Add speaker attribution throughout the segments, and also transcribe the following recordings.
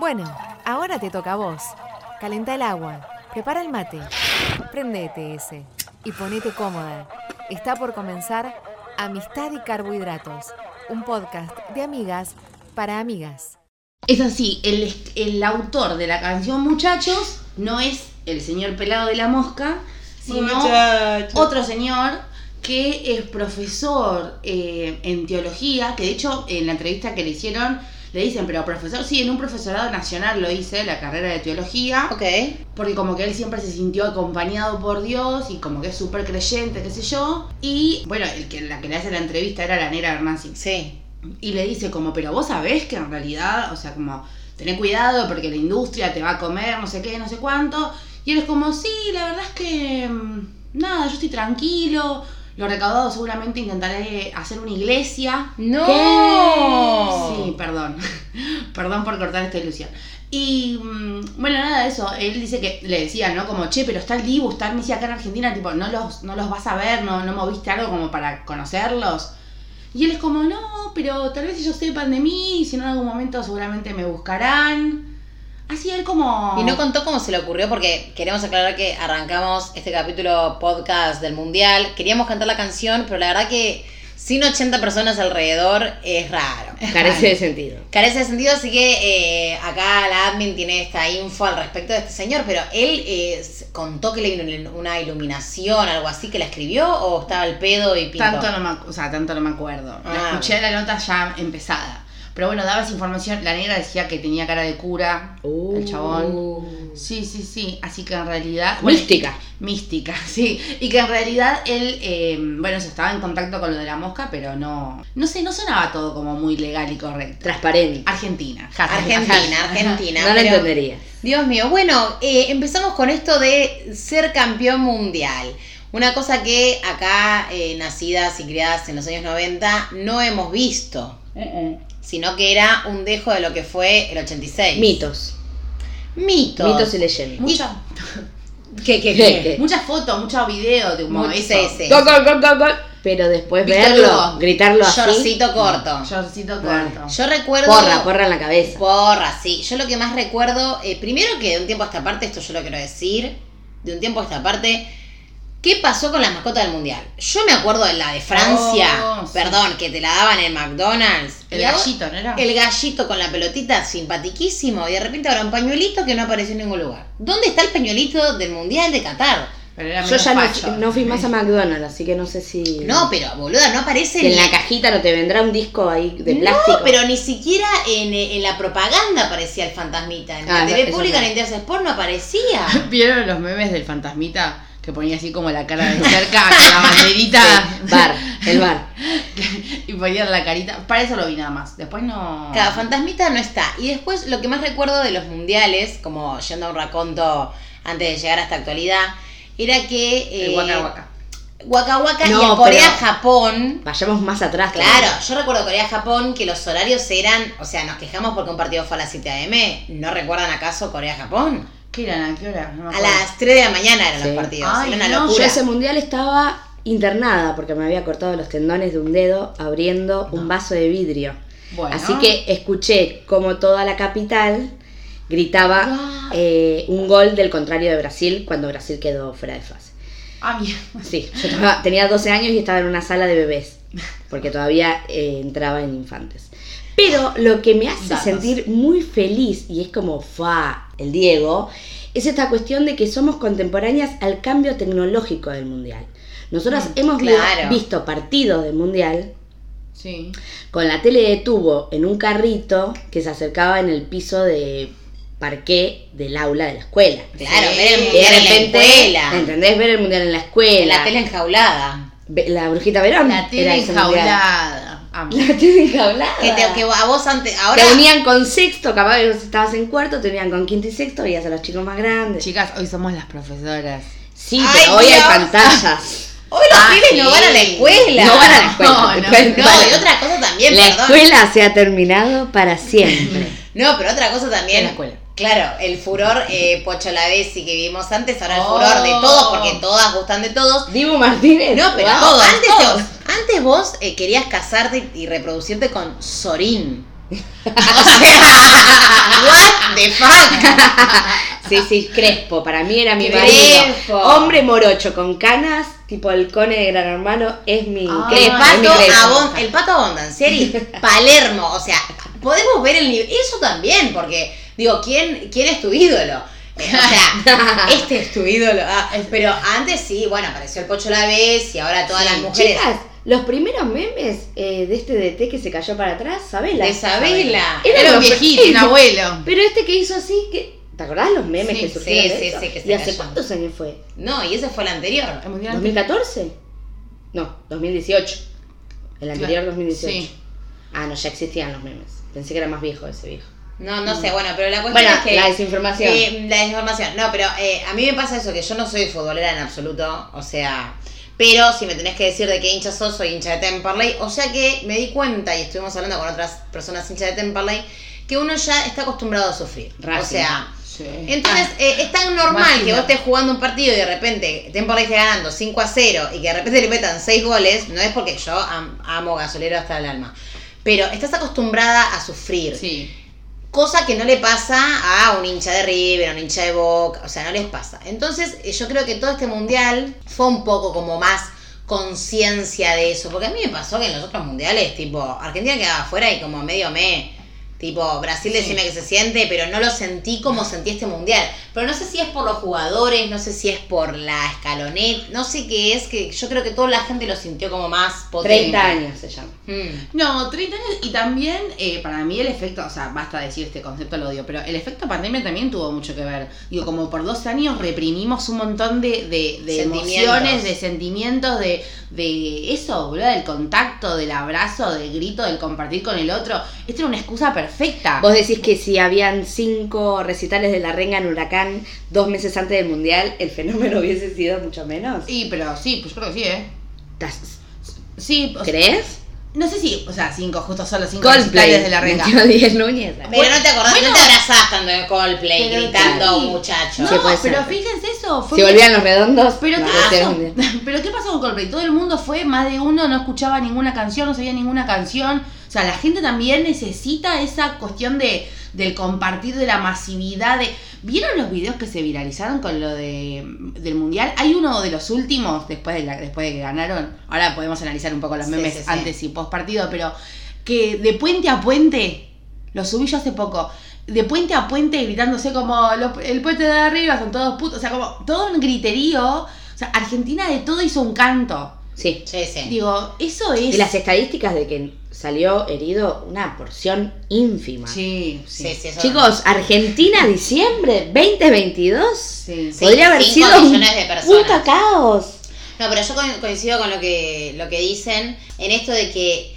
Speaker 1: Bueno, ahora te toca a vos. Calenta el agua, prepara el mate, prendete ese y ponete cómoda. Está por comenzar Amistad y Carbohidratos, un podcast de amigas para amigas.
Speaker 2: Es así, el, el autor de la canción Muchachos no es el señor pelado de la mosca, sino
Speaker 3: Muchachos.
Speaker 2: otro señor que es profesor eh, en teología, que de hecho en la entrevista que le hicieron le dicen, pero profesor, sí, en un profesorado nacional lo hice, la carrera de teología,
Speaker 3: Ok.
Speaker 2: porque como que él siempre se sintió acompañado por Dios y como que es súper creyente, qué sé yo, y bueno, el que, la que le hace la entrevista era la negra Nancy.
Speaker 3: Sí.
Speaker 2: Y le dice como, pero vos sabés que en realidad, o sea, como, tené cuidado porque la industria te va a comer, no sé qué, no sé cuánto. Y él es como, sí, la verdad es que, mm, nada, yo estoy tranquilo. Lo recaudado seguramente intentaré hacer una iglesia.
Speaker 3: ¡No!
Speaker 2: Sí, perdón. por cortar esta ilusión. Y mm, bueno, nada de eso. Él dice que le decía, ¿no? Como, che, pero está el Dibu, está el acá en Argentina, tipo, no los, no los vas a ver, no, no moviste algo como para conocerlos. Y él es como, no, pero tal vez ellos sepan de mí, si no en algún momento seguramente me buscarán. Así él como...
Speaker 3: Y no contó cómo se le ocurrió porque queremos aclarar que arrancamos este capítulo podcast del Mundial. Queríamos cantar la canción, pero la verdad que sin 80 personas alrededor es raro.
Speaker 4: Carece de sentido.
Speaker 3: Carece de sentido, así que eh, acá la admin tiene esta info al respecto de este señor, pero él eh, contó que le vino una iluminación, algo así, que la escribió o estaba el pedo y pintó.
Speaker 2: Tanto no me, o sea, tanto no me acuerdo. La
Speaker 3: Ah.
Speaker 2: escuché la nota ya empezada. Pero bueno, daba esa información. La negra decía que tenía cara de cura.
Speaker 4: Uh.
Speaker 2: El chabón. Sí, sí, sí. Así que en realidad. bueno,
Speaker 4: Mística.
Speaker 2: mística, sí. Y que en realidad él, eh, bueno, se estaba en contacto con lo de la mosca, pero no. No sé, no sonaba todo como muy legal y correcto.
Speaker 4: Transparente.
Speaker 2: Argentina.
Speaker 3: Argentina. Argentina.
Speaker 4: No lo entendería.
Speaker 3: Dios mío, bueno, eh, empezamos con esto de ser campeón mundial. Una cosa que acá, eh, nacidas y criadas en los años 90, no hemos visto,
Speaker 2: Uh-uh.
Speaker 3: Sino que era un dejo de lo que fue el 86.
Speaker 4: Mitos.
Speaker 3: Mitos.
Speaker 4: Mitos y leyendas.
Speaker 2: Mucha,
Speaker 3: ¿Qué, qué,
Speaker 4: ¿Qué?
Speaker 3: qué?
Speaker 2: muchas fotos, muchos videos de como
Speaker 3: Mucho-
Speaker 4: gol, gol. Pero después
Speaker 2: Víctor
Speaker 4: verlo,
Speaker 2: Hugo.
Speaker 4: gritarlo así.
Speaker 3: Shortcito corto.
Speaker 2: Shortcito corto.
Speaker 3: Yo recuerdo...
Speaker 4: Porra, porra en la cabeza.
Speaker 3: Porra, sí. Yo lo que más recuerdo, eh, primero que de un tiempo a esta parte, esto yo lo quiero decir, de un tiempo a esta parte, ¿qué pasó con las mascotas del mundial? Yo me acuerdo de la de Francia,
Speaker 2: Oh, sí.
Speaker 3: perdón, que te la daban en McDonald's.
Speaker 2: El gallito, ¿no era?
Speaker 3: El gallito con la pelotita, simpatiquísimo, y de repente ahora un pañuelito que no apareció en ningún lugar. ¿Dónde está el pañuelito del mundial de Qatar?
Speaker 2: Pero era
Speaker 4: Yo ya no, no fui más a McDonald's, así que no sé si.
Speaker 3: No, pero boluda, no aparece
Speaker 4: Que en
Speaker 3: ni-
Speaker 4: la cajita no te vendrá un disco ahí de
Speaker 3: No,
Speaker 4: plástico.
Speaker 3: pero ni siquiera en, en la propaganda aparecía el fantasmita. En la
Speaker 4: Ah,
Speaker 3: TV pública,
Speaker 4: no.
Speaker 3: en Interés Sport no aparecía.
Speaker 2: ¿Vieron los memes del fantasmita? Que ponía así como la cara de cerca con la banderita.
Speaker 4: Sí, bar, el bar.
Speaker 2: y ponía la carita. Para eso lo vi nada más. Después no.
Speaker 3: Claro, Fantasmita no está. Y después lo que más recuerdo de los mundiales, como yendo a un raconto antes de llegar a esta actualidad, era que.
Speaker 2: El
Speaker 3: eh,
Speaker 2: Waka Waka.
Speaker 3: Waka Waka
Speaker 4: No,
Speaker 3: y en
Speaker 4: pero-
Speaker 3: Corea-Japón.
Speaker 4: Vayamos más atrás.
Speaker 3: Claro,
Speaker 4: todavía.
Speaker 3: yo recuerdo Corea-Japón que los horarios eran. O sea, nos quejamos porque un partido fue a las 7 a.m. ¿No recuerdan acaso Corea-Japón?
Speaker 2: ¿Qué eran? ¿A qué hora? No me
Speaker 3: A las 3 de la mañana eran
Speaker 4: Sí.
Speaker 3: los partidos.
Speaker 2: Ay,
Speaker 3: era una
Speaker 2: no,
Speaker 4: Yo
Speaker 3: locura.
Speaker 4: ese mundial estaba internada porque me había cortado los tendones de un dedo abriendo un vaso de vidrio.
Speaker 2: Bueno.
Speaker 4: Así que escuché como toda la capital gritaba eh, un gol del contrario de Brasil cuando Brasil quedó fuera de fase.
Speaker 2: Ah, bien.
Speaker 4: Sí, yo estaba- tenía 12 años y estaba en una sala de bebés, porque todavía eh, entraba en infantes. Pero lo que me hace
Speaker 2: Datos.
Speaker 4: sentir muy feliz, y es como fa el Diego, es esta cuestión de que somos contemporáneas al cambio tecnológico del mundial. Nosotras
Speaker 2: Mm,
Speaker 4: hemos
Speaker 3: claro.
Speaker 4: visto partidos del mundial
Speaker 2: Sí.
Speaker 4: con la tele de tubo en un carrito que se acercaba en el piso de parqué del aula de la escuela.
Speaker 3: Claro,
Speaker 2: Sí.
Speaker 3: ver el
Speaker 4: de
Speaker 3: mundial en la escuela.
Speaker 4: ¿entendés? Ver el mundial en la escuela.
Speaker 3: En la tele enjaulada.
Speaker 4: La brujita Verón.
Speaker 2: La tele enjaulada. Amo.
Speaker 4: La tele enjaulada.
Speaker 3: Que, te- que a vos antes. Ahora.
Speaker 4: Te unían con sexto, capaz que vos estabas en cuarto, te unían con quinto y sexto, veías a los chicos más grandes.
Speaker 2: Chicas, hoy somos las profesoras.
Speaker 4: Sí,
Speaker 3: Ay,
Speaker 4: pero hoy
Speaker 3: Dios.
Speaker 4: hay pantallas.
Speaker 3: Hoy los
Speaker 2: Ah,
Speaker 3: pibes no
Speaker 2: sí.
Speaker 3: van a la escuela.
Speaker 4: No van a la escuela.
Speaker 2: No, no,
Speaker 4: Después-
Speaker 3: No, y otra cosa también,
Speaker 4: la
Speaker 3: perdón.
Speaker 4: escuela se ha terminado para siempre.
Speaker 3: No, pero otra cosa también.
Speaker 2: En la escuela.
Speaker 3: Claro, el furor eh, Pocho Lavesi que vimos antes, ahora el
Speaker 2: Oh.
Speaker 3: furor de todos, porque todas gustan de todos.
Speaker 4: Dibu Martínez.
Speaker 3: No, pero
Speaker 4: wow.
Speaker 2: Todos,
Speaker 3: antes,
Speaker 2: todos.
Speaker 3: Te, antes vos eh, querías casarte y reproducirte con Sorín. O sea, what
Speaker 4: sí, sí, Crespo, para mí era mi
Speaker 3: Crespo.
Speaker 4: marido. Hombre morocho con canas, tipo el cone de Gran Hermano, es mi
Speaker 2: Ah,
Speaker 3: El
Speaker 4: Crespo, es mi
Speaker 3: pato. Abon- el pato Abondancieri, Palermo, o sea, podemos ver el nivel, eso también, porque digo, ¿quién, quién es tu ídolo? O sea, este es tu ídolo. Ah, pero antes sí, bueno, apareció el Pocho la vez y ahora todas las mujeres.
Speaker 4: Chicas, los primeros memes eh, de este DT que se cayó para atrás, Sabela.
Speaker 3: De Sabela.
Speaker 2: Era un
Speaker 4: los-
Speaker 2: viejito, un abuelo.
Speaker 4: Pero este que hizo así, que ¿te acordás los memes
Speaker 3: Sí,
Speaker 4: que surgieron
Speaker 3: sí,
Speaker 4: de
Speaker 3: sí,
Speaker 4: eso?
Speaker 3: sí, que se
Speaker 4: ¿Y hace cuántos años fue?
Speaker 3: No, y ese fue el anterior.
Speaker 2: El mundial antes-
Speaker 4: ¿2014? No, 2018. El anterior 2018.
Speaker 2: Sí.
Speaker 4: Ah, no, ya existían los memes. Pensé que era más viejo ese viejo.
Speaker 3: No, no sé, bueno, pero la cuestión
Speaker 4: Bueno,
Speaker 3: es que.
Speaker 4: la desinformación.
Speaker 3: Eh, la desinformación. No, pero eh, a mí me pasa eso, que yo no soy futbolera en absoluto. O sea. Pero si me tenés que decir de qué hincha sos, soy hincha de Temperley. O sea que me di cuenta, y estuvimos hablando con otras personas hinchas de Temperley, que uno ya está acostumbrado a sufrir. O
Speaker 4: Racing.
Speaker 3: sea.
Speaker 2: Sí.
Speaker 3: Entonces,
Speaker 2: Ah,
Speaker 3: eh, es tan normal que vos estés jugando un partido y de repente Temperley esté ganando 5 a 0 y que de repente le metan 6 goles, no es porque yo am- amo gasolero hasta el alma. Pero estás acostumbrada a sufrir.
Speaker 2: sí.
Speaker 3: Cosa que no le pasa a un hincha de River, a un hincha de Boca, o sea, no les pasa. Entonces, eh, yo creo que todo este mundial fue un poco como más conciencia de eso. Porque a mí me pasó que en los otros mundiales, tipo, Argentina quedaba afuera y como medio me. Tipo, Brasil decime que se siente, pero no lo sentí como sentí este mundial. Pero no sé si es por los jugadores, no sé si es por la escalonet, no sé qué es, que yo creo que toda la gente lo sintió como más potente.
Speaker 4: 30 años se llama.
Speaker 3: Mm.
Speaker 2: No, 30 años y también eh, para mí el efecto, o sea, basta decir este concepto, lo odio, pero el efecto pandemia también tuvo mucho que ver. Digo, como por dos años reprimimos un montón de, de, de emociones, de sentimientos, de, de eso, boludo, del contacto, del abrazo, del grito, del compartir con el otro. Esta era una excusa perfecta.
Speaker 4: Vos decís que si habían cinco recitales de la renga en Huracán dos meses antes del Mundial, el fenómeno hubiese sido mucho menos.
Speaker 2: Sí, pero sí, pues yo creo que sí, ¿eh?
Speaker 4: ¿Estás-
Speaker 2: Sí, o sea,
Speaker 4: ¿Crees?
Speaker 2: No sé si, o sea, cinco, justo solo cinco
Speaker 4: Coldplay
Speaker 2: de la renga.
Speaker 4: metió a 10 Núñez.
Speaker 3: Pero no te acordás,
Speaker 2: Bueno.
Speaker 3: no te abrazás tanto en Coldplay
Speaker 2: Pero
Speaker 3: gritando
Speaker 2: sí.
Speaker 3: muchacho.
Speaker 2: No,
Speaker 4: Sí,
Speaker 2: pero fíjense eso. Fue
Speaker 4: Si volvían los redondos,
Speaker 2: Pero
Speaker 4: no,
Speaker 2: ¿qué pasó? Pero ¿qué pasó con Coldplay? Todo el mundo fue, más de uno no escuchaba ninguna canción, no sabía ninguna canción. O sea, la gente también necesita esa cuestión de del compartir, de la masividad. De... ¿Vieron los videos que se viralizaron con lo de, del mundial? Hay uno de los últimos, después de, la, después de que ganaron. Ahora podemos analizar un poco los
Speaker 3: Sí,
Speaker 2: memes
Speaker 3: sí, sí.
Speaker 2: antes y post partido, pero que de puente a puente, lo subí yo hace poco. De puente a puente gritándose como los- el puente de arriba son todos putos, o sea, como todo un griterío. O sea, Argentina de todo hizo un canto.
Speaker 4: Sí.
Speaker 3: Sí, sí.
Speaker 2: Digo, eso es.
Speaker 4: Y las estadísticas de que salió herido una porción ínfima.
Speaker 2: Sí, sí.
Speaker 3: Sí, eso-
Speaker 4: Chicos, Argentina, diciembre 2022.
Speaker 2: Sí.
Speaker 3: Sí,
Speaker 4: Podría haber
Speaker 3: cinco
Speaker 4: sido un
Speaker 3: millones de personas.
Speaker 4: puta caos.
Speaker 3: No, pero yo co- coincido con lo que, lo que dicen en esto de que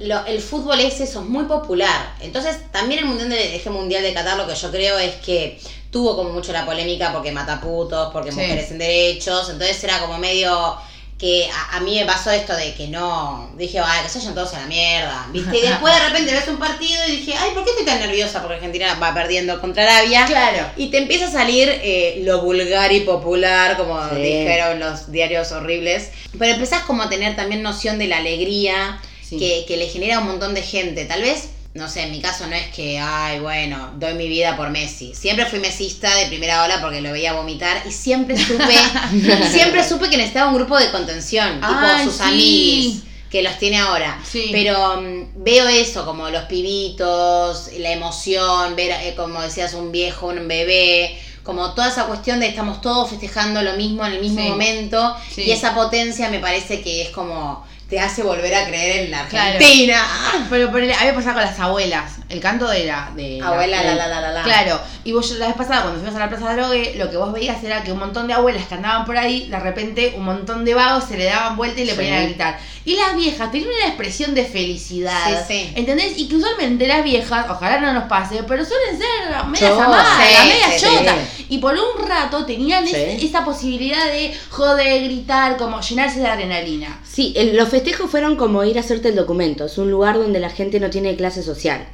Speaker 3: lo- el fútbol es eso, es muy popular. Entonces, también el mundial de, este mundial de Qatar lo que yo creo es que tuvo como mucho la polémica porque mata putos, porque mujeres en derechos. Entonces era como medio que a, a mí me pasó esto de que no, dije, ay, que se vayan todos a la mierda, ¿viste? Y después de repente ves un partido y dije, ay, ¿por qué estoy tan nerviosa? Porque Argentina va perdiendo contra Arabia.
Speaker 2: Claro.
Speaker 3: Y te empieza a salir eh, lo vulgar y popular, como
Speaker 4: Sí.
Speaker 3: dijeron los diarios horribles. Pero empezás como a tener también noción de la alegría
Speaker 2: Sí.
Speaker 3: que, que le genera a un montón de gente. Tal vez, no sé, en mi caso no es que, ay, bueno, doy mi vida por Messi. Siempre fui mesista de primera ola porque lo veía vomitar y siempre supe, siempre supe que necesitaba un grupo de contención, tipo
Speaker 2: Ay,
Speaker 3: sus
Speaker 2: sí.
Speaker 3: amigos que los tiene ahora.
Speaker 2: Sí.
Speaker 3: Pero mm, veo eso, como los pibitos, la emoción, ver, eh, como decías, un viejo, un bebé, como toda esa cuestión de estamos todos festejando lo mismo en el mismo
Speaker 2: Sí.
Speaker 3: momento. Y esa potencia me parece que es como te hace volver a creer en la
Speaker 2: Claro.
Speaker 3: Argentina.
Speaker 2: Pero, pero a mí me pasaba con las abuelas. El canto de la. De
Speaker 3: Abuela, la, la, la, la, la.
Speaker 2: Claro. Y vos la vez pasada, cuando fuimos a la Plaza de Drogue, lo que vos veías era que un montón de abuelas que andaban por ahí, de repente un montón de vagos se le daban vuelta y le
Speaker 4: Sí.
Speaker 2: ponían a gritar. Y las viejas tenían una expresión de felicidad.
Speaker 3: Sí, sí.
Speaker 2: ¿Entendés? Y que usualmente las viejas, ojalá no nos pase, pero suelen ser medias amadas,
Speaker 3: Sí,
Speaker 2: medias chotas. Y por un rato tenían esa posibilidad de joder, gritar, como llenarse de adrenalina.
Speaker 4: Sí, el- los festejos fueron como ir a hacerte el documento. Es un lugar donde la gente no tiene clase social.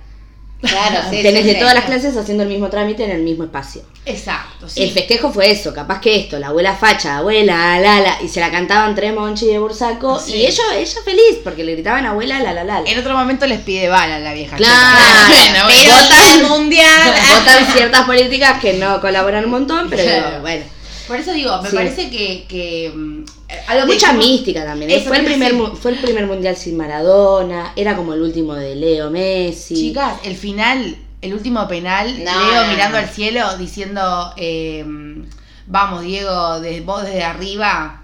Speaker 3: Claro, sí,
Speaker 4: Tenés
Speaker 3: sí,
Speaker 4: de
Speaker 3: sí.
Speaker 4: todas las clases haciendo el mismo trámite en el mismo espacio.
Speaker 2: Exacto, sí.
Speaker 4: El festejo fue eso, capaz que esto, la abuela facha, abuela, la, la, y se la cantaban tres Monchi de Bursaco, y ella, ella feliz, porque le gritaban abuela, la, la, la.
Speaker 2: En otro momento les pide bala a la vieja.
Speaker 4: Claro.
Speaker 2: Bueno,
Speaker 3: Pero votan el mundial.
Speaker 4: Votan ciertas políticas que no colaboran un montón, pero
Speaker 2: Claro.
Speaker 4: bueno.
Speaker 2: Por eso digo, me parece que, que mm, algo que
Speaker 4: Mucha
Speaker 2: dijimos-
Speaker 4: mística también. ¿eh?
Speaker 2: Eso
Speaker 4: Fue el, primer,
Speaker 2: decir.
Speaker 4: fue el primer mundial sin Maradona, era como el último de Leo Messi.
Speaker 2: Chicas, el final, el último penal,
Speaker 3: No,
Speaker 2: Leo
Speaker 3: no,
Speaker 2: mirando
Speaker 3: no.
Speaker 2: al cielo diciendo, eh, vamos Diego, de, vos desde arriba.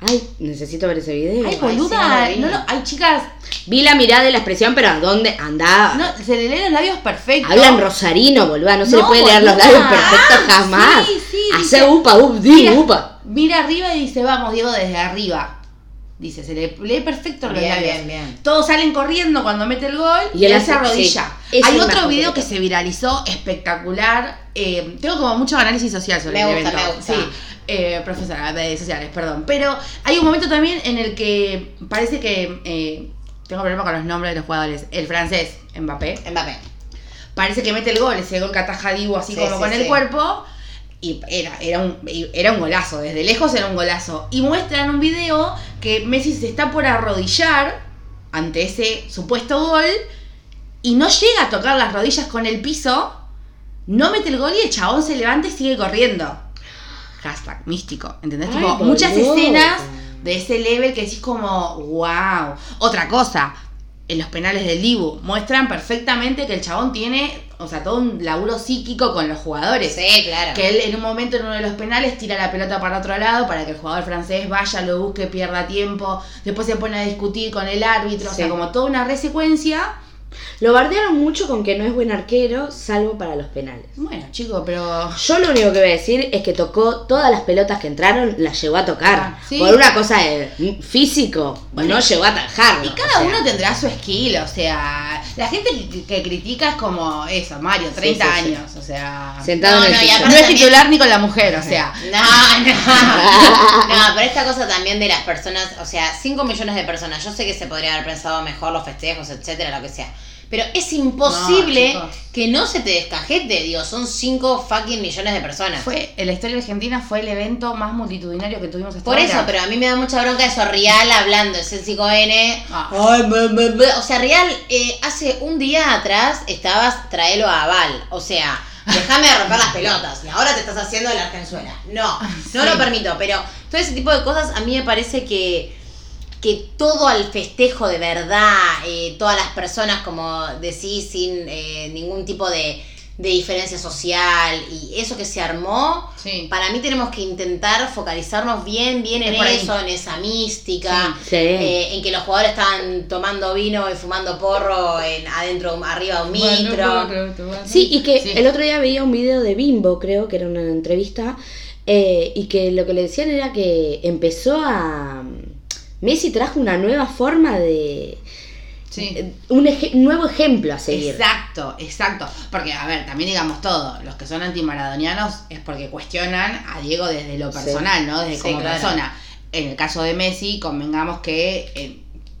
Speaker 4: Ay, necesito ver ese video.
Speaker 2: Ay, boluda,
Speaker 3: no lo-
Speaker 2: ay chicas,
Speaker 4: Vi la mirada y la expresión, pero ¿a dónde andaba?
Speaker 2: no, se le leen los labios perfectos.
Speaker 4: Hablan rosarino, boluda, no, se le puede leer los labios perfectos jamás.
Speaker 2: sí, sí,
Speaker 4: Hace upa, up, di, upa.
Speaker 2: Mira arriba y dice, vamos Diego desde arriba. Dice, se le lee perfecto los
Speaker 3: Bien,
Speaker 2: labios.
Speaker 3: bien, bien.
Speaker 2: Todos salen corriendo cuando mete el gol
Speaker 4: Y
Speaker 2: y,
Speaker 4: él hace-
Speaker 2: se arrodilla.
Speaker 4: sí, esa
Speaker 2: Hay otro video que se viralizó espectacular. eh, tengo como mucho análisis social sobre
Speaker 3: Me
Speaker 2: el
Speaker 3: gusta,
Speaker 2: evento.
Speaker 3: me gusta.
Speaker 2: Sí, eh, profesora de sociales, perdón. Pero hay un momento también en el que parece que eh, tengo problema con los nombres de los jugadores. El francés, Mbappé,
Speaker 3: Mbappé.
Speaker 2: parece que mete el gol, ese gol que ataja Dibu así
Speaker 3: Sí,
Speaker 2: como
Speaker 3: sí,
Speaker 2: con el cuerpo. Y era, era, un, era un golazo, desde lejos era un golazo. Y muestran un video que Messi se está por arrodillar ante ese supuesto gol y no llega a tocar las rodillas con el piso, no mete el gol y el chabón se levanta y sigue corriendo. Hashtag místico, ¿entendés?
Speaker 4: Ay,
Speaker 2: Tipo, muchas escenas de ese level que decís como, wow. Otra cosa, en los penales del Dibu muestran perfectamente que el chabón tiene, o sea, todo un laburo psíquico con los jugadores.
Speaker 3: Sí, claro.
Speaker 2: Que él en un momento en uno de los penales tira la pelota para otro lado para que el jugador francés vaya, lo busque, pierda tiempo, después se pone a discutir con el árbitro, o sea, como toda una resecuencia.
Speaker 4: Lo bardearon mucho con que no es buen arquero, salvo para los penales.
Speaker 2: Bueno, chico, pero
Speaker 4: Yo lo único que voy a decir es que tocó todas las pelotas que entraron, las llegó a tocar.
Speaker 2: Ah, sí.
Speaker 4: Por una cosa de físico,
Speaker 2: Bueno,
Speaker 4: no llegó a tajarlo.
Speaker 2: Y
Speaker 4: o
Speaker 2: cada
Speaker 4: sea.
Speaker 2: uno tendrá su skill, o sea, la gente que, critica es como eso, Mario, 30
Speaker 4: sí, sí.
Speaker 2: años, o sea,
Speaker 4: Sentado
Speaker 3: No,
Speaker 4: en el
Speaker 3: no,
Speaker 2: no es titular ni con la mujer, o sea,
Speaker 3: No, no. No, pero esta cosa también de las personas, o sea, 5 millones de personas. Yo sé que se podría haber pensado mejor los festejos, etcétera, lo que sea. Pero es imposible
Speaker 2: No,
Speaker 3: que no se te descajete, digo, son 5 fucking millones de personas.
Speaker 2: fue, en la historia argentina fue el evento más multitudinario que tuvimos hasta
Speaker 3: Por
Speaker 2: ahora.
Speaker 3: eso, pero a mí me da mucha bronca eso, Rial hablando, es el 5N.
Speaker 2: Ah.
Speaker 3: Ay, me, me, me. O sea, Rial, eh, hace un día atrás estabas traelo a Aval. O sea, déjame de romper las pelotas. Y ahora te estás haciendo la Argenzuela. No, no
Speaker 2: Sí.
Speaker 3: lo permito. Pero todo ese tipo de cosas a mí me parece que, que todo al festejo de verdad, eh, todas las personas, como decís, sin eh, ningún tipo de, de diferencia social y eso que se armó,
Speaker 2: Sí.
Speaker 3: para mí tenemos que intentar focalizarnos bien, bien en
Speaker 2: Es por ahí.
Speaker 3: eso, en esa mística,
Speaker 4: Sí.
Speaker 3: eh, en que los jugadores estaban tomando vino y fumando porro en, adentro, arriba de un micro.
Speaker 4: Sí, y que
Speaker 2: Sí.
Speaker 4: el otro día veía un video de Bimbo, creo que era una entrevista, eh, y que lo que le decían era que empezó a... Messi trajo una nueva forma de...
Speaker 2: Sí.
Speaker 4: eh, Un nuevo ejemplo a seguir.
Speaker 2: Exacto, exacto. Porque, a ver, también digamos todo, los que son antimaradonianos es porque cuestionan a Diego desde lo
Speaker 4: Sí.
Speaker 2: personal, ¿no? Desde
Speaker 3: Sí,
Speaker 2: como
Speaker 3: claro.
Speaker 2: persona. En el caso de Messi, convengamos que eh,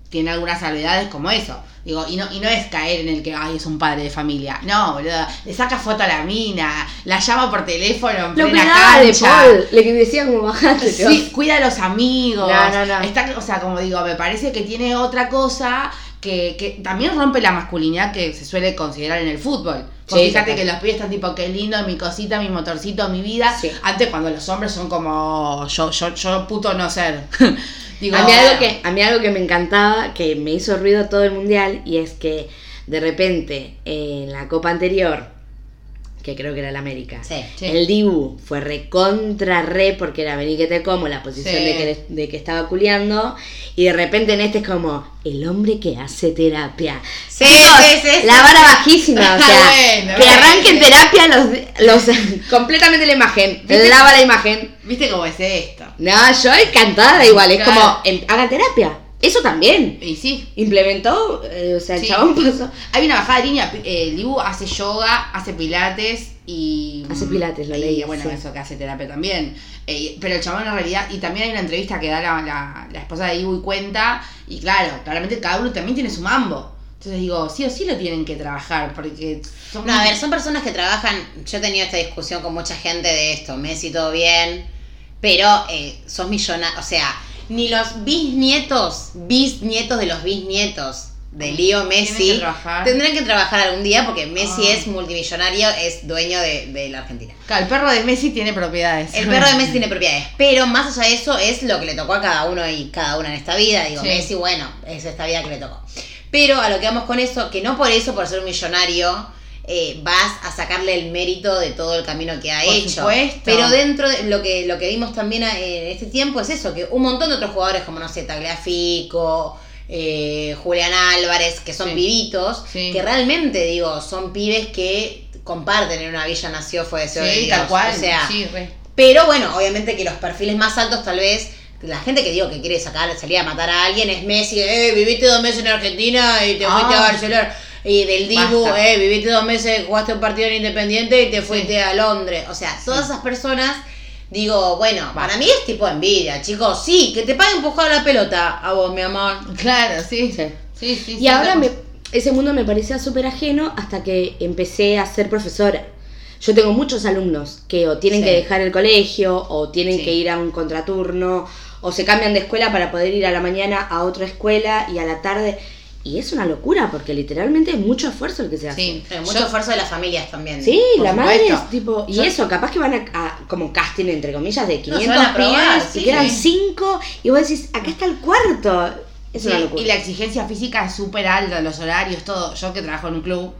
Speaker 2: tiene algunas salvedades como eso. Digo, y no, y no es caer en el que, ay, es un padre de familia. No, boludo. Le saca foto a la mina, la llama por teléfono en
Speaker 4: Lo
Speaker 2: plena
Speaker 4: cuidaba de
Speaker 2: cancha.
Speaker 4: Paul, le que decía como bajante.
Speaker 2: Sí, cuida a los amigos.
Speaker 4: No, no, no.
Speaker 2: Está, o sea, como digo, me parece que tiene otra cosa que, que también rompe la masculinidad que se suele considerar en el fútbol. Porque
Speaker 4: Sí,
Speaker 2: fíjate que los pibes están tipo, qué lindo, mi cosita, mi motorcito, mi vida.
Speaker 4: Sí.
Speaker 2: Antes cuando los hombres son como, yo, yo, yo puto no ser. digo,
Speaker 4: a, mí algo que, a mí algo que me encantaba, que me hizo ruido todo el mundial, y es que de repente en la copa anterior, que creo que era la América,
Speaker 3: Sí.
Speaker 2: Sí.
Speaker 4: el Dibu fue recontra re porque era vení que te como, la posición
Speaker 2: Sí.
Speaker 4: de, que, de que estaba culeando, y de repente en este es como el hombre que hace terapia.
Speaker 3: Sí,
Speaker 4: Chicos,
Speaker 3: sí, sí, sí.
Speaker 4: La vara bajísima, o sea,
Speaker 2: Bueno,
Speaker 4: que
Speaker 2: bueno.
Speaker 4: arranquen terapia los, los completamente la imagen,
Speaker 2: ¿Viste?
Speaker 4: lava la imagen.
Speaker 2: ¿Viste cómo es esto?
Speaker 4: No, yo encantada igual, es
Speaker 2: Claro.
Speaker 4: como, em, hagan terapia. Eso también.
Speaker 2: Y sí.
Speaker 4: Implementó, eh, o sea, el
Speaker 2: Sí.
Speaker 4: chabón pasó.
Speaker 2: Hay una bajada de línea. eh, El Dibu hace yoga, hace pilates y.
Speaker 4: Hace pilates, lo
Speaker 2: y,
Speaker 4: leí,
Speaker 2: bueno,
Speaker 4: sí.
Speaker 2: eso que hace terapia también. Eh, pero el chabón en realidad. Y también hay una entrevista que da la, la, la esposa de Dibu y cuenta. Y claro, claramente cada uno también tiene su mambo. Entonces digo, sí o sí lo tienen que trabajar, porque son...
Speaker 3: No, a ver, son personas que trabajan. Yo he tenido esta discusión con mucha gente de esto. Messi, todo bien. Pero eh, sos millonarios. O sea, ni los bisnietos, bisnietos de los bisnietos de Leo Messi
Speaker 2: Tienen que trabajar.
Speaker 3: tendrán que trabajar algún día porque Messi es multimillonario, es dueño de, de la Argentina.
Speaker 2: Claro, el perro de Messi tiene propiedades.
Speaker 3: El perro de Messi tiene propiedades, pero más allá de eso es lo que le tocó a cada uno y cada una en esta vida. Digo,
Speaker 2: Sí.
Speaker 3: Messi, bueno, es esta vida que le tocó. Pero a lo que vamos con eso, que no por eso, por ser un millonario, eh, vas a sacarle el mérito de todo el camino que ha
Speaker 2: Por
Speaker 3: hecho.
Speaker 2: supuesto.
Speaker 3: Pero dentro de lo que, lo que vimos también eh, en este tiempo es eso, que un montón de otros jugadores como, no sé, Tagliafico, eh, Julián Álvarez, que son
Speaker 2: Sí.
Speaker 3: pibitos,
Speaker 2: Sí.
Speaker 3: que realmente, digo, son pibes que comparten en una villa nació, fue deseo de Dios.
Speaker 2: tal cual.
Speaker 3: O sea, pero bueno, obviamente que los perfiles más altos tal vez, la gente que digo que quiere sacar, salir a matar a alguien es Messi, eh, viviste dos meses en Argentina y te
Speaker 2: Ah.
Speaker 3: fuiste a Barcelona. Y del Dibu,
Speaker 2: Basta.
Speaker 3: eh, viviste dos meses, jugaste un partido en Independiente y te
Speaker 2: Sí.
Speaker 3: fuiste a Londres. O sea, todas esas personas, digo, bueno, para mí es tipo envidia, chicos. Sí, que te paguen empujar la pelota a vos, mi amor.
Speaker 2: Claro, sí.
Speaker 4: Sí.
Speaker 2: Sí, sí,
Speaker 4: Y
Speaker 2: sí,
Speaker 4: ahora me, ese mundo me parecía súper ajeno hasta que empecé a ser profesora. Yo tengo muchos alumnos que o tienen
Speaker 3: Sí.
Speaker 4: que dejar el colegio o tienen
Speaker 2: Sí.
Speaker 4: que ir a un contraturno o se cambian de escuela para poder ir a la mañana a otra escuela y a la tarde. Y es una locura porque literalmente es mucho esfuerzo el que se hace.
Speaker 2: Sí.
Speaker 3: Mucho
Speaker 2: Yo-
Speaker 3: esfuerzo de las familias también.
Speaker 4: Sí,
Speaker 2: Por
Speaker 4: la madre
Speaker 2: supuesto.
Speaker 4: es tipo. Y
Speaker 2: Yo-
Speaker 4: eso, capaz que van a, a- como casting, entre comillas, de 500
Speaker 3: van a probar,
Speaker 4: pibes
Speaker 3: sí,
Speaker 4: y quedan
Speaker 2: sí.
Speaker 4: 5 y vos decís, acá está el cuarto. Es
Speaker 2: Sí,
Speaker 4: una locura.
Speaker 2: y la exigencia física es súper alta, los horarios, todo. Yo que trabajo en un club,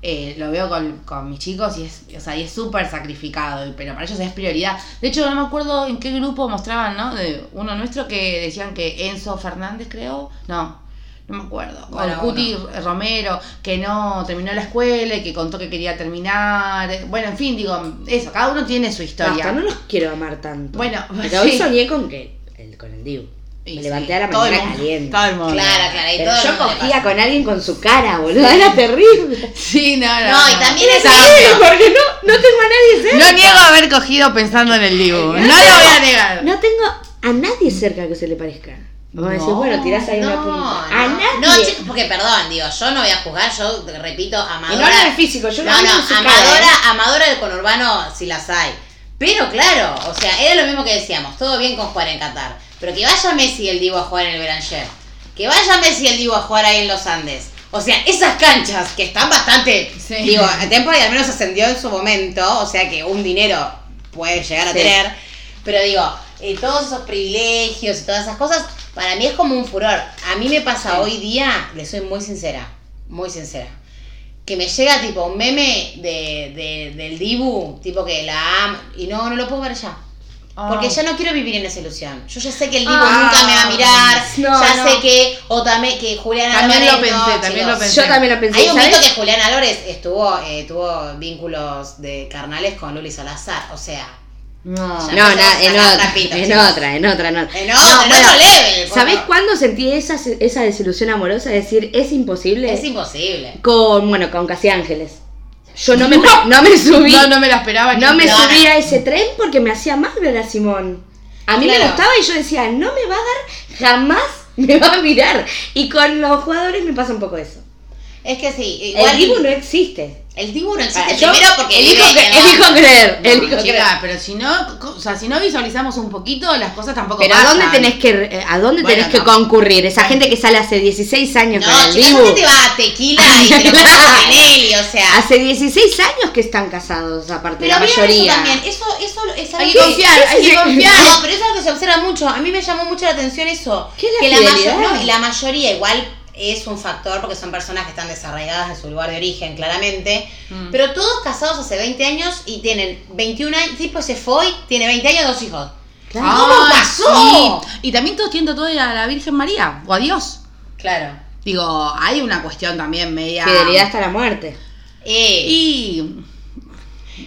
Speaker 2: eh, lo veo con, con mis chicos y es o sea, y es súper sacrificado, pero para ellos es prioridad. De hecho, no me acuerdo en qué grupo mostraban, ¿no? De uno nuestro que decían que Enzo Fernández, creo, no. No me acuerdo. O
Speaker 3: Bueno,
Speaker 2: Cuti Romero, que no terminó la escuela y que contó que quería terminar. Bueno, en fin, digo, eso, cada uno tiene su historia.
Speaker 4: Basta, no los quiero amar tanto.
Speaker 2: Bueno,
Speaker 4: pero hoy
Speaker 2: sí.
Speaker 4: soñé con que el, con el Dibu.
Speaker 2: Y
Speaker 4: Me
Speaker 2: sí,
Speaker 4: levanté a la
Speaker 2: todo el
Speaker 4: mañana
Speaker 2: mundo,
Speaker 4: caliente.
Speaker 2: Todo el mundo.
Speaker 3: Claro, claro. Y
Speaker 4: Pero
Speaker 3: todo el
Speaker 4: yo cogía con alguien con su cara, boludo. Era terrible.
Speaker 2: Sí, no, no.
Speaker 3: No, y también es
Speaker 4: Sí,
Speaker 3: amplio.
Speaker 4: porque no, no tengo a nadie cerca.
Speaker 2: No niego haber cogido pensando en el Dibu. No, lo voy a negar.
Speaker 4: No tengo a nadie cerca que se le parezca. Decir,
Speaker 2: No,
Speaker 4: bueno, tirás ahí una
Speaker 3: No,
Speaker 4: punta.
Speaker 3: no.
Speaker 4: A nadie.
Speaker 3: No, chicos, porque perdón, digo, yo no voy a jugar, yo repito,
Speaker 4: y
Speaker 3: Amadora.
Speaker 4: no hablo del físico, yo
Speaker 3: no, no,
Speaker 4: cara,
Speaker 3: Amadora,
Speaker 4: ¿eh?
Speaker 3: Amadora del conurbano sí las hay. Pero claro, o sea, era lo mismo que decíamos, todo bien con jugar en Qatar. Pero que vaya Messi y el Divo a jugar en el Beranger. Que vaya Messi y el Divo a jugar ahí en los Andes. O sea, esas canchas que están bastante.
Speaker 2: Sí.
Speaker 3: Digo, el Temple al menos ascendió en su momento, o sea que un dinero puede llegar a
Speaker 4: Sí.
Speaker 3: tener. Pero digo, eh, todos esos privilegios y todas esas cosas, para mí es como un furor. A mí me pasa
Speaker 2: Sí.
Speaker 3: hoy día, le soy muy sincera, muy sincera, que me llega tipo un meme de, de- del Dibu, tipo que la ama, y no, no lo puedo ver ya. Porque ya no quiero vivir en esa ilusión. Yo ya sé que el Dibu
Speaker 2: Ah.
Speaker 3: nunca me va a mirar.
Speaker 4: No,
Speaker 3: ya
Speaker 4: no.
Speaker 3: sé que. O también que Julián
Speaker 2: También lo pensé,
Speaker 3: no,
Speaker 2: también
Speaker 3: chicos.
Speaker 2: lo pensé.
Speaker 4: Yo también lo pensé.
Speaker 3: Hay un
Speaker 4: ¿sabes?
Speaker 3: mito que Julián Álvarez estuvo, eh, tuvo vínculos de carnales con Luli Salazar. O sea,
Speaker 2: No.
Speaker 4: No, na- en otra,
Speaker 3: trapitos,
Speaker 4: en otra, en otra, no.
Speaker 3: en, otro-
Speaker 4: No,
Speaker 3: en
Speaker 4: bueno,
Speaker 3: otro level.
Speaker 4: ¿Sabés cuándo sentí esa, esa desilusión amorosa? Es decir, es imposible.
Speaker 3: Es imposible.
Speaker 4: con, bueno, con Casi Ángeles. Yo no me, no me subí.
Speaker 2: No, no me la esperaba.
Speaker 4: No me
Speaker 3: No,
Speaker 4: subí a ese tren porque me hacía mal ver a Simón. A mí me gustaba y yo decía, no me va a dar, jamás me va a mirar. Y con los jugadores me pasa un poco eso.
Speaker 3: Es que sí, igual.
Speaker 4: el Dibu no existe.
Speaker 3: El Dibu no existe.
Speaker 4: Ah,
Speaker 3: primero porque.
Speaker 4: elijo, cre-
Speaker 3: la-
Speaker 4: elijo creer,
Speaker 2: No,
Speaker 4: elijo creer.
Speaker 2: chica, pero si no, o sea, si no visualizamos un poquito, las cosas tampoco
Speaker 4: Pero ¿a dónde tenés que, eh, a dónde
Speaker 2: Bueno,
Speaker 4: tenés que
Speaker 2: no.
Speaker 4: concurrir? Esa gente que sale hace 16 años con
Speaker 3: No,
Speaker 4: el
Speaker 3: chicas,
Speaker 4: Dibu.
Speaker 3: ¿dónde te va a tequila y te lo con Nelly? O sea.
Speaker 4: Hace 16 años que están casados, aparte,
Speaker 3: Pero
Speaker 4: la
Speaker 3: vieron
Speaker 4: mayoría.
Speaker 3: eso también. Eso, eso es algo
Speaker 2: Hay que confiar, hay que confiar.
Speaker 3: No, pero eso es algo que se observa mucho. A mí me llamó mucho la atención eso.
Speaker 4: ¿Qué es la
Speaker 3: que la,
Speaker 4: fidelidad?
Speaker 3: mayo- no, y la mayoría igual es un factor porque son personas que están desarraigadas de su lugar de origen, claramente.
Speaker 2: Mm.
Speaker 3: Pero todos casados hace 20 años y tienen 21 años. Tipo se fue, tiene 20 años, dos hijos.
Speaker 4: Claro.
Speaker 3: ¿Cómo
Speaker 2: Ay,
Speaker 3: pasó?
Speaker 2: sí. Y también todos tienen todo a la Virgen María o a Dios.
Speaker 3: Claro.
Speaker 2: Digo, hay una cuestión también media.
Speaker 4: Fidelidad hasta la muerte.
Speaker 3: Eh,
Speaker 2: Y.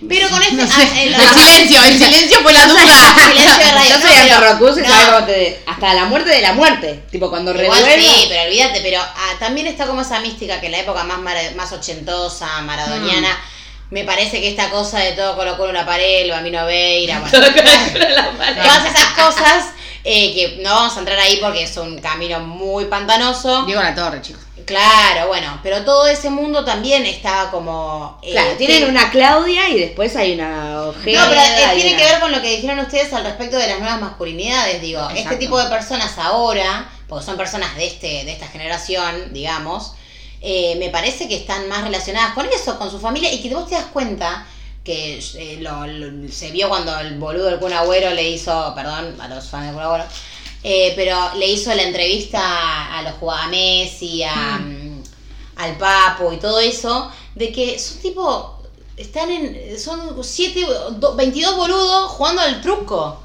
Speaker 3: pero con este.
Speaker 2: No sé,
Speaker 3: ah,
Speaker 2: el,
Speaker 3: el-
Speaker 2: silencio, el silencio fue la duda.
Speaker 3: Silencio de radio.
Speaker 4: Yo
Speaker 3: No,
Speaker 4: soy
Speaker 3: pero-
Speaker 4: antorrocus y
Speaker 3: no.
Speaker 4: sabes cómo te- hasta la muerte de la muerte. Tipo, cuando
Speaker 3: Igual
Speaker 4: revuelva.
Speaker 3: sí, pero olvídate, pero ah, también está como esa mística que en la época más, más ochentosa, maradoniana,
Speaker 4: Mm.
Speaker 3: me parece que esta cosa de todo colocó en una pared, el Bambino Veira, bueno, todas esas cosas eh, que no vamos a entrar ahí porque es un camino muy pantanoso.
Speaker 2: Diego La Torre, chicos.
Speaker 3: Claro, bueno, pero todo ese mundo también estaba como... eh,
Speaker 4: Claro, tienen una Claudia y después hay una Ojeda.
Speaker 3: No, pero eh, tiene
Speaker 4: una-
Speaker 3: que ver con lo que dijeron ustedes al respecto de las nuevas masculinidades. Digo, este tipo de personas ahora, porque son personas de este, de esta generación, digamos, eh, me parece que están más relacionadas con eso, con su familia, y que vos te das cuenta que lo, lo- se vio cuando el boludo del Kun Agüero le hizo, perdón, a los fans del Kun Agüero, eh, pero le hizo la entrevista a los jugadores a Messi, a, mm, al Papo y todo eso, de que son tipo, están en, son siete, do- 22 boludos jugando al truco.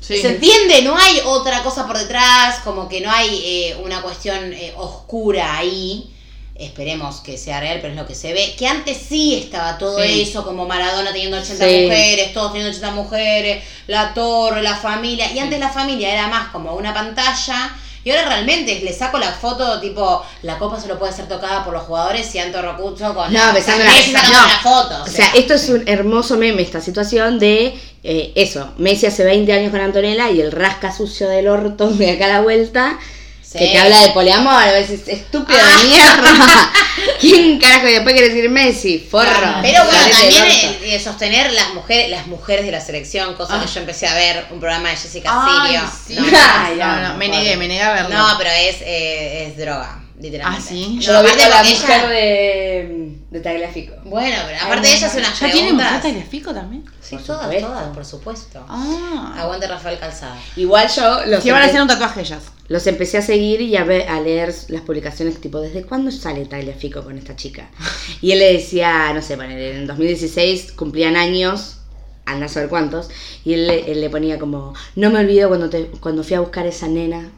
Speaker 2: Sí.
Speaker 3: ¿Se entiende? No hay otra cosa por detrás, como que no hay eh, una cuestión eh, oscura ahí. Esperemos que sea real, pero es lo que se ve. Que antes sí estaba todo
Speaker 2: Sí.
Speaker 3: eso, como Maradona teniendo 80
Speaker 4: Sí.
Speaker 3: mujeres, todos teniendo 80 mujeres, la torre, la familia. Y antes la familia era más como una pantalla. Y ahora realmente le saco la foto, tipo, la copa solo puede ser tocada por los jugadores y Anto Rocucho con
Speaker 4: No, besando la-
Speaker 3: Messi
Speaker 4: no.
Speaker 3: la foto.
Speaker 4: O sea, esto es un hermoso meme, esta situación de eh, eso. Messi hace 20 años con Antonella y el rasca sucio del orto de acá a la vuelta.
Speaker 3: Sí.
Speaker 4: Que te habla de poliamor, a veces estúpido
Speaker 3: Ah.
Speaker 4: de mierda. ¿Quién carajo y después quiere decir Messi? Forro.
Speaker 3: Pero bueno, también el- sostener las mujeres, las mujeres de la selección, cosa
Speaker 2: Ah.
Speaker 3: que yo empecé a ver un programa de Jessica
Speaker 2: Ay,
Speaker 3: Sirio.
Speaker 2: sí.
Speaker 3: No,
Speaker 4: Ay,
Speaker 2: no,
Speaker 4: no,
Speaker 2: no, me negué, me negué a verlo.
Speaker 3: No, pero es, eh, es droga, literalmente.
Speaker 2: Ah, ¿sí?
Speaker 4: Yo lo vi con la mujer
Speaker 3: ella-
Speaker 4: de, de Tagliafico.
Speaker 3: Bueno, pero aparte ella hace unas
Speaker 2: ¿Ya tiene mujer Tagliafico también?
Speaker 3: Sí,
Speaker 4: Por
Speaker 3: todas,
Speaker 4: supuesto.
Speaker 3: todas, por supuesto.
Speaker 2: Ah.
Speaker 3: Aguante Rafael Calzada.
Speaker 4: Igual yo los,
Speaker 2: Se van a hacer un tatuaje ellas.
Speaker 4: los empecé a seguir y a, ver, a leer las publicaciones tipo, ¿desde cuándo sale Tagliafico con esta chica? Y él le decía, no sé, ponele, en 2016 cumplían años, anda a saber cuántos, y él, le- él le ponía como, no me olvido cuando, te, cuando fui a buscar esa nena.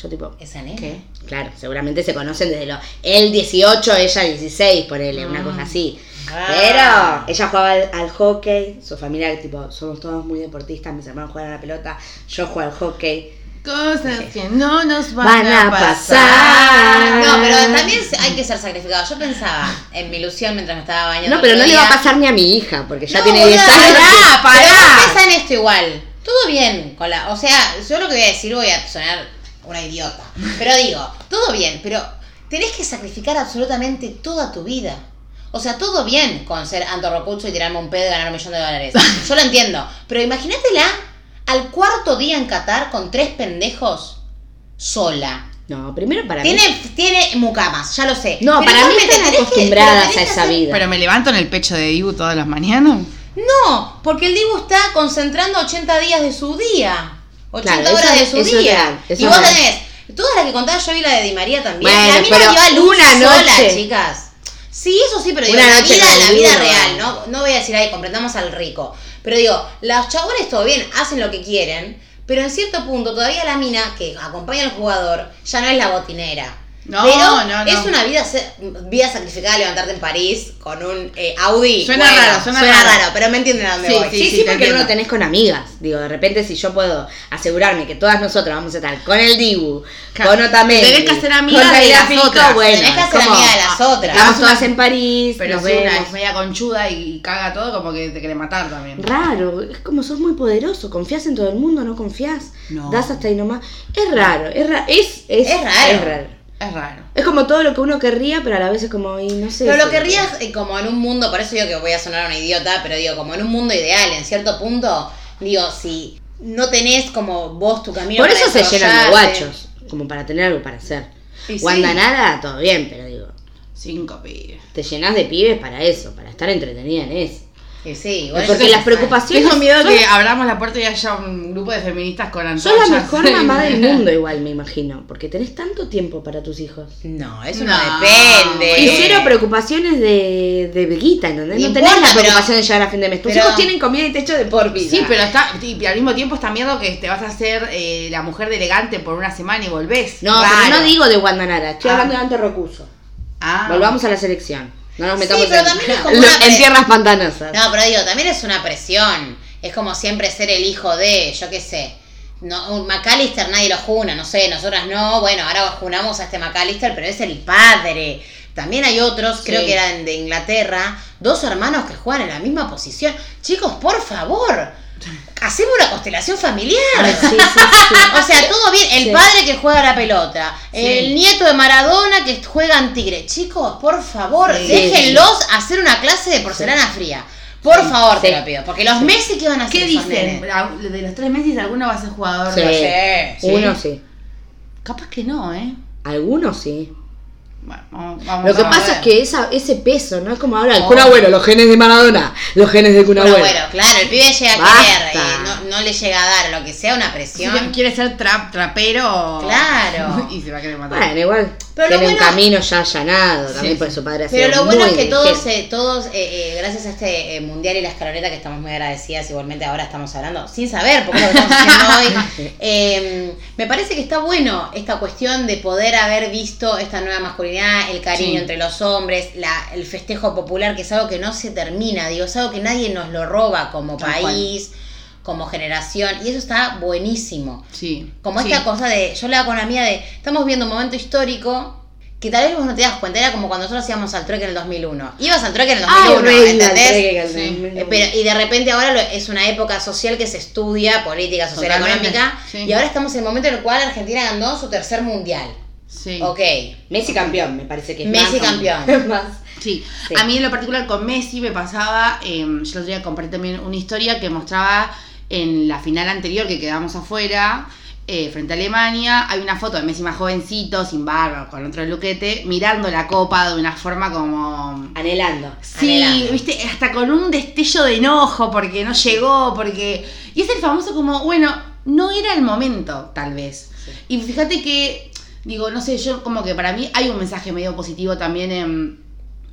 Speaker 4: Yo tipo,
Speaker 3: ¿Esa nena?
Speaker 2: ¿Qué?
Speaker 4: claro, seguramente se conocen desde los... Él 18, ella 16, ponele, una cosa así.
Speaker 3: Ah.
Speaker 4: Pero ella jugaba al, al hockey, su familia, tipo, somos todos muy deportistas, mis hermanos juegan a la pelota, yo juego al hockey.
Speaker 2: Cosas que no nos van,
Speaker 4: Van a
Speaker 2: pasar.
Speaker 4: pasar.
Speaker 3: No, pero también hay que ser sacrificado. Yo pensaba en mi ilusión mientras me estaba bañando.
Speaker 4: No, pero no le va a pasar ni a mi hija, porque ya
Speaker 3: No,
Speaker 4: tiene
Speaker 3: boluda,
Speaker 4: 10 años.
Speaker 3: Pará,
Speaker 2: pará.
Speaker 3: Pero en esto igual. Todo bien con la. O sea, yo lo que voy a decir voy a sonar una idiota. Pero digo, todo bien, pero tenés que sacrificar absolutamente toda tu vida. O sea, todo bien con ser Anto Rocucho y tirarme un pedo y ganar un millón de dólares. Yo lo entiendo. Pero imagínatela al cuarto día en Qatar con tres pendejos sola.
Speaker 4: No, primero para mí.
Speaker 3: Tiene, tiene mucamas, ya lo sé.
Speaker 4: No,
Speaker 3: Pero
Speaker 4: para mí están
Speaker 3: que-
Speaker 4: acostumbradas a esa
Speaker 3: hacer-
Speaker 4: vida.
Speaker 2: Pero me levanto en el pecho de Dibu todas las mañanas.
Speaker 3: No, porque el Dibu está concentrando 80 días de su día. 80
Speaker 4: Claro,
Speaker 3: horas de su
Speaker 4: eso es
Speaker 3: día.
Speaker 4: real,
Speaker 3: y vos
Speaker 4: real.
Speaker 3: tenés, todas las que contaba yo vi la de Di María también.
Speaker 4: Bueno,
Speaker 3: la mina dio a luz
Speaker 4: una
Speaker 3: sola,
Speaker 4: noche.
Speaker 3: chicas. Sí, eso sí, pero digo,
Speaker 4: Una
Speaker 3: la vida, la vida real,
Speaker 4: no.
Speaker 3: ¿no? Voy a decir, ahí comprendamos al rico. Pero digo, los chabones todo bien, hacen lo que quieren, pero en cierto punto todavía la mina que acompaña al jugador ya no es la botinera.
Speaker 2: No,
Speaker 3: pero
Speaker 2: no, no.
Speaker 3: es una vida, vida sacrificada levantarte en París con un eh, Audi.
Speaker 2: Suena
Speaker 3: Bueno,
Speaker 2: raro, suena raro.
Speaker 3: pero me entienden a dónde
Speaker 2: Sí,
Speaker 3: voy.
Speaker 4: Sí, sí,
Speaker 2: sí, te
Speaker 4: porque no lo tenés con amigas. Digo, de repente si yo puedo asegurarme que todas nosotras vamos a estar con el Dibu,
Speaker 2: Claro.
Speaker 4: con Otamendi,
Speaker 2: Tenés que hacer amigas
Speaker 4: con
Speaker 2: de las
Speaker 4: Tagliafico,
Speaker 2: otras.
Speaker 4: bueno,
Speaker 3: Tenés que hacer
Speaker 4: como,
Speaker 3: amiga de las otras.
Speaker 4: Estamos
Speaker 2: Una-
Speaker 4: todas en París,
Speaker 2: Pero
Speaker 4: nos
Speaker 2: si una
Speaker 4: vemos.
Speaker 2: es media conchuda y caga todo, como que te quiere matar también.
Speaker 4: Raro, es como sos muy poderoso, confías en todo el mundo, no confías,
Speaker 2: No.
Speaker 4: das hasta ahí nomás. Es raro, es raro, es, es,
Speaker 3: Es raro.
Speaker 4: Es raro.
Speaker 2: Es raro.
Speaker 4: Es como todo lo que uno querría, pero a la vez es como, y no sé.
Speaker 3: Pero lo querrías eh, como en un mundo, por eso digo que voy a sonar una idiota, pero digo, como en un mundo ideal, en cierto punto, digo, si no tenés como vos tu camino
Speaker 4: Por eso se llenan de guachos, como para tener algo para hacer.
Speaker 3: Sí.
Speaker 4: Wanda nada, todo bien, pero digo,
Speaker 2: Cinco pibes.
Speaker 4: te llenas de pibes para eso, para estar entretenida en eso.
Speaker 3: Sí,
Speaker 4: Porque las preocupaciones.
Speaker 2: Tengo miedo
Speaker 4: sos-
Speaker 2: que abramos la puerta y haya un grupo de feministas con
Speaker 4: Sos
Speaker 2: antorchas.
Speaker 4: la mejor mamá del mundo, igual, me imagino. Porque tenés tanto tiempo para tus hijos.
Speaker 3: No, eso
Speaker 2: No.
Speaker 3: no, depende.
Speaker 4: Y cero preocupaciones de, de guita, ¿entendés? No
Speaker 3: No
Speaker 4: tenés
Speaker 3: importa,
Speaker 4: la
Speaker 3: pero-
Speaker 4: preocupación de llegar a fin de mes. Tus
Speaker 3: pero-
Speaker 4: hijos tienen comida y techo de por vida.
Speaker 2: Sí, pero está, y al mismo tiempo está miedo que te vas a hacer eh, la mujer de elegante por una semana y volvés.
Speaker 4: No,
Speaker 2: Raro.
Speaker 4: pero no digo de Guandanara, estoy
Speaker 2: Ah.
Speaker 4: hablando de Ante Rocuso.
Speaker 2: Ah.
Speaker 4: Volvamos a la selección. No nos
Speaker 3: Sí,
Speaker 4: metamos
Speaker 3: pero
Speaker 4: en,
Speaker 3: también es como
Speaker 4: en-
Speaker 3: una
Speaker 4: en
Speaker 3: pre-
Speaker 4: tierras pantanosas.
Speaker 3: No, pero digo, también es una presión. Es como siempre ser el hijo de, yo qué sé. No, un McAllister nadie lo juna, no sé, nosotras no. Bueno, ahora junamos a este McAllister, pero es el padre. también hay otros, creo
Speaker 2: Sí.
Speaker 3: que eran de Inglaterra, dos hermanos que juegan en la misma posición. Chicos, por favor, hacemos una constelación familiar.
Speaker 4: Ay, sí, sí, sí.
Speaker 3: O sea, todo bien. El
Speaker 4: Sí.
Speaker 3: padre que juega a la pelota. El nieto de Maradona que juega en Tigre. Chicos, por favor,
Speaker 2: Sí.
Speaker 3: déjenlos hacer una clase de porcelana fría. Por favor, te lo pido. Porque los Messi, ¿qué van a hacer?
Speaker 2: ¿Qué dicen?
Speaker 3: nenes?
Speaker 2: De los tres meses, alguno va a ser jugador.
Speaker 4: Sí. Uno sí.
Speaker 2: Capaz que no, ¿eh?
Speaker 4: Algunos sí.
Speaker 2: Bueno, vamos, vamos
Speaker 4: Lo que
Speaker 2: a
Speaker 4: pasa
Speaker 2: ver.
Speaker 4: es que esa, ese peso, ¿no? Es como ahora el
Speaker 3: Oh.
Speaker 4: Kun Agüero, los genes de Maradona, los genes de Kun
Speaker 3: Bueno, claro, el pibe llega a querer, eh, no, no le llega a dar lo que sea una
Speaker 2: Si
Speaker 3: presión.
Speaker 2: quiere ser trap, trapero.
Speaker 3: Claro.
Speaker 2: y se va a querer matar.
Speaker 4: Bueno, igual.
Speaker 3: Pero
Speaker 4: tiene un camino ya allanado, también
Speaker 2: Sí, sí.
Speaker 4: su padre ha
Speaker 3: Pero
Speaker 4: sido
Speaker 3: lo bueno
Speaker 4: muy
Speaker 3: es que todos, eh, todos eh, eh, gracias a este eh, mundial y la escaloneta que estamos muy agradecidas, igualmente ahora estamos hablando sin saber, porque es lo que estamos haciendo hoy. eh, me parece que está bueno esta cuestión de poder haber visto esta nueva masculinidad, el cariño
Speaker 2: Sí.
Speaker 3: entre los hombres, la, el festejo popular, que es algo que no se termina, digo, es algo que nadie nos lo roba como
Speaker 2: Tal
Speaker 3: país, como generación, y eso está buenísimo.
Speaker 2: Sí.
Speaker 3: Como
Speaker 2: sí.
Speaker 3: esta cosa de, yo le hago con una mía de, estamos viendo un momento histórico que tal vez vos no te das cuenta, era como cuando nosotros íbamos al trueque en el 2001. Ibas al trueque en el 2001,
Speaker 4: Ay, reina,
Speaker 3: ¿entendés?
Speaker 4: el
Speaker 2: Sí.
Speaker 4: 2001.
Speaker 3: Pero, y de repente ahora lo- es una época social que se estudia, política, social,
Speaker 2: Totalmente,
Speaker 3: económica,
Speaker 2: sí.
Speaker 3: y ahora estamos en el momento en el cual Argentina ganó su tercer mundial.
Speaker 2: Sí.
Speaker 3: Ok.
Speaker 4: Messi campeón, me parece que es
Speaker 3: Messi
Speaker 4: más-
Speaker 3: campeón.
Speaker 4: más.
Speaker 2: Sí.
Speaker 4: Sí.
Speaker 2: a mí en lo particular con Messi me pasaba, eh, yo el otro día compartí también una historia que mostraba en la final anterior que quedamos afuera, eh, frente a Alemania, hay una foto de Messi más jovencito, sin barba, con otro luquete, mirando la copa de una forma como...
Speaker 4: Anhelando.
Speaker 2: Sí,
Speaker 3: Anhelando.
Speaker 2: viste, hasta con un destello de enojo porque no llegó, porque... Y es el famoso como, bueno, no era el momento, tal vez. Y fíjate que, digo, no sé, yo como que para mí hay un mensaje medio positivo también en,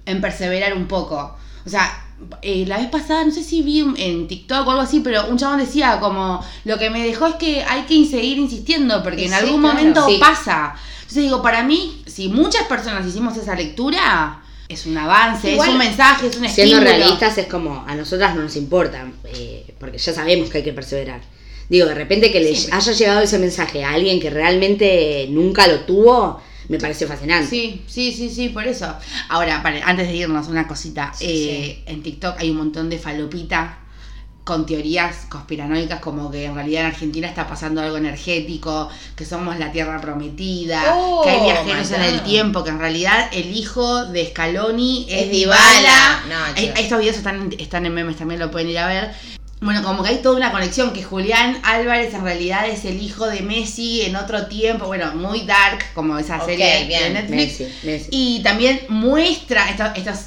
Speaker 2: en perseverar un poco. O sea, eh, la vez pasada, no sé si vi en TikTok o algo así, pero un chabón decía como, lo que me dejó es que hay que seguir insistiendo, porque
Speaker 3: Y
Speaker 2: en
Speaker 3: sí,
Speaker 2: algún
Speaker 3: claro,
Speaker 2: momento
Speaker 4: sí.
Speaker 2: pasa. Entonces digo, para mí, si muchas personas hicimos esa lectura, es un avance,
Speaker 3: Igual,
Speaker 2: es un mensaje, es un
Speaker 4: Siendo
Speaker 2: estímulo.
Speaker 4: realistas es como, a nosotras no nos importa, eh, porque ya sabemos que hay que perseverar. Digo, de repente que le
Speaker 2: Sí.
Speaker 4: haya llegado ese mensaje a alguien que realmente nunca lo tuvo, me pareció fascinante.
Speaker 2: Sí, sí, sí, sí, por eso. Ahora, para- antes de irnos, una cosita.
Speaker 3: Sí,
Speaker 2: Eh, En TikTok hay un montón de falopita con teorías conspiranoicas como que en realidad en Argentina está pasando algo energético, que somos la tierra prometida,
Speaker 3: Oh,
Speaker 2: que hay viajeros
Speaker 3: my
Speaker 2: en el tiempo, que en realidad el hijo de Scaloni es,
Speaker 3: Es
Speaker 2: Dybala.
Speaker 3: No,
Speaker 2: Eh. Estos videos están, están en memes, también lo pueden ir a ver. Bueno, como que hay toda una conexión, que Julián Álvarez en realidad es el hijo de Messi en otro tiempo, bueno, muy dark, como esa serie de. Netflix.
Speaker 4: Messi, Messi.
Speaker 2: Y también muestra, esto, estos,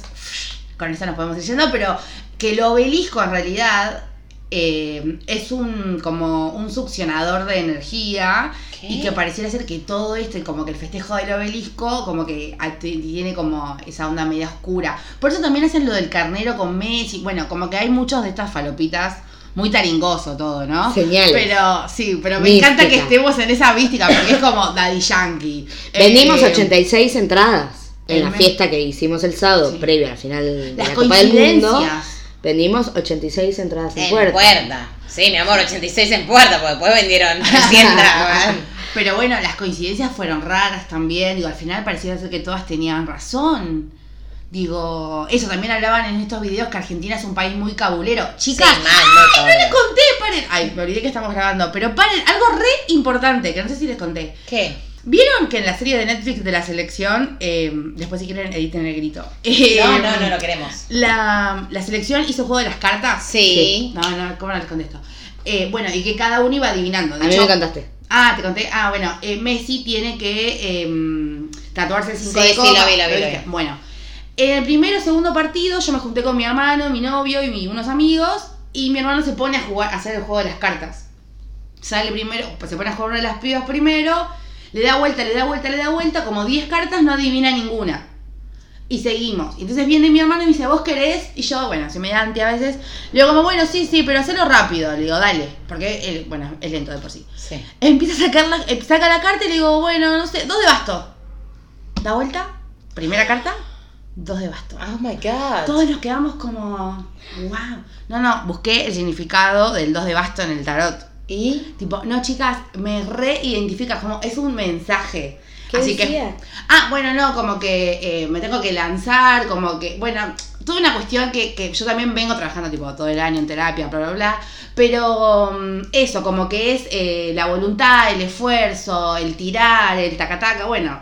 Speaker 2: con esto nos podemos ir yendo, pero que el obelisco en realidad eh, es un como un succionador de energía
Speaker 3: ¿Qué?
Speaker 2: y que pareciera ser que todo esto como que el festejo del obelisco como que tiene como esa onda media oscura. Por eso también hacen lo del carnero con Messi, bueno, como que hay muchos de estas falopitas muy taringoso todo, ¿no?
Speaker 4: Señales.
Speaker 2: Pero sí, pero me
Speaker 4: Mística.
Speaker 2: encanta que estemos en esa mística porque es como Daddy Yankee.
Speaker 4: Vendimos
Speaker 2: Eh,
Speaker 4: 86 entradas en la fiesta que hicimos el sábado,
Speaker 2: Sí.
Speaker 4: previo a la final de
Speaker 2: Las
Speaker 4: la Copa del Mundo. Vendimos 86 entradas en,
Speaker 3: En
Speaker 4: puerta.
Speaker 3: puerta. Sí, mi amor, 86 en puerta, porque después vendieron 300.
Speaker 2: Pero bueno, las coincidencias fueron raras también. Digo, al final parecía ser que todas tenían razón. Digo, eso también hablaban en estos videos que Argentina es un país muy cabulero. Chicas,
Speaker 3: Sí, mal,
Speaker 2: ¡ay, no les
Speaker 3: cabulero.
Speaker 2: conté! Paren. Ay, me olvidé que estamos grabando. Pero paren, algo re importante que no sé si les conté.
Speaker 3: ¿Qué?
Speaker 2: ¿Vieron que en la serie de Netflix de la selección, eh, después si quieren editen el grito? Eh,
Speaker 3: No, no, no lo queremos.
Speaker 2: La, la selección hizo juego de las cartas.
Speaker 3: Sí.
Speaker 2: No, no, ¿cómo no les contesto? Eh, bueno, y que cada uno iba adivinando. De
Speaker 4: A mí me contaste.
Speaker 2: Ah, te conté. Ah, bueno, Messi tiene que em, tatuarse el 5
Speaker 3: Sí,
Speaker 2: de
Speaker 3: sí,
Speaker 2: copa.
Speaker 3: vi, lo vi,
Speaker 2: viste?
Speaker 3: vi.
Speaker 2: Bueno, en el primero o segundo partido yo me junté con mi hermano, mi novio y mi- unos amigos y mi hermano se pone a jugar, a hacer el juego de las cartas. Sale primero, pues se pone a jugar una de las pibas primero, le da vuelta, le da vuelta, le da vuelta, como 10 cartas no adivina ninguna. Y seguimos. Entonces viene mi hermano y me dice, ¿vos querés? Y yo, bueno, se me da anti a veces. Le digo como, bueno, sí, sí, pero hacelo rápido. Le digo, dale. Porque, él, bueno, es lento de por sí.
Speaker 3: Sí.
Speaker 2: Empieza a sacar la, eh, saca la carta y le digo, bueno, no sé, dos de basto. Da vuelta, primera carta, dos de basto.
Speaker 3: Oh my god.
Speaker 2: Todos nos quedamos como, wow. No, no, busqué el significado del dos de basto en el tarot.
Speaker 3: ¿Y?
Speaker 2: Tipo, no, chicas, me reidentifica, como es un mensaje.
Speaker 4: ¿Qué
Speaker 2: Así
Speaker 4: decía?
Speaker 2: que. Ah, bueno, no, como que eh, me tengo que lanzar, como que. Bueno, toda una cuestión que, que yo también vengo trabajando tipo todo el año en terapia, bla, bla, bla. Pero mm, eso, como que es eh, la voluntad, el esfuerzo, el tirar, el tacataca, bueno.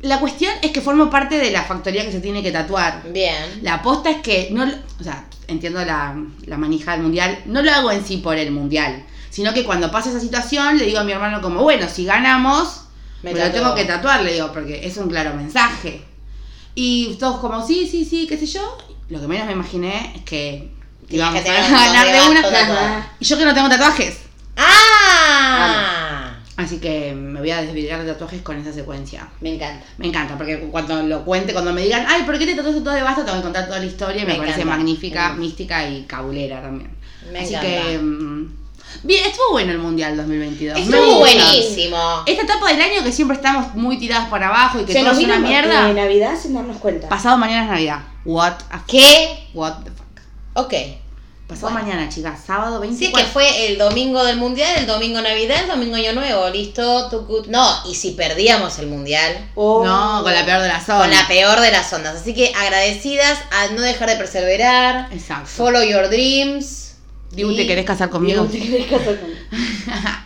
Speaker 2: La cuestión es que formo parte de la factoría que se tiene que tatuar.
Speaker 3: Bien.
Speaker 2: La aposta es que no, o sea, entiendo la, la manija del mundial, no lo hago en sí por el mundial, sino que cuando pasa esa situación le digo a mi hermano como, bueno, si ganamos,
Speaker 3: Me
Speaker 2: me, lo tengo que tatuar, le digo, porque es un claro mensaje. Y todos como, sí, sí, sí, qué sé yo. Lo que menos me imaginé es que íbamos a ganar de una. Y yo que no tengo tatuajes.
Speaker 3: ¡Ah!
Speaker 2: Así que me voy a desvirgar de tatuajes con esa secuencia.
Speaker 4: Me encanta.
Speaker 2: Me encanta, porque cuando lo cuente, cuando me digan, ay, ¿por qué te tatuaste todo de basta? Te voy a contar toda la historia y me,
Speaker 3: Me
Speaker 2: parece magnífica,
Speaker 3: Mm.
Speaker 2: mística y cabulera también.
Speaker 3: Me
Speaker 2: Así
Speaker 3: encanta.
Speaker 2: que. Bien, estuvo bueno el Mundial 2022. Me
Speaker 3: Estuvo buenísimo.
Speaker 2: Esta etapa del año que siempre estamos muy tiradas para abajo y que todo
Speaker 4: nos
Speaker 2: es una mierda.
Speaker 4: de Navidad sin darnos cuenta.
Speaker 2: Pasado mañana es Navidad. What a
Speaker 3: ¿Qué?
Speaker 2: What the fuck.
Speaker 3: Ok.
Speaker 2: Pasado
Speaker 3: Bueno.
Speaker 2: mañana, chicas. Sábado
Speaker 3: Sí,
Speaker 2: 24.
Speaker 3: es que fue el domingo del mundial, el domingo Navidad, el domingo Año Nuevo, listo, tucut. No, y si perdíamos el mundial,
Speaker 4: Oh.
Speaker 2: No, con la peor de las zonas.
Speaker 3: con la peor de las ondas. Así que agradecidas a no dejar de perseverar.
Speaker 2: Exacto.
Speaker 3: Follow your dreams.
Speaker 2: Dibu, ¿te querés casar conmigo?
Speaker 4: Digo, ¿te querés casar conmigo?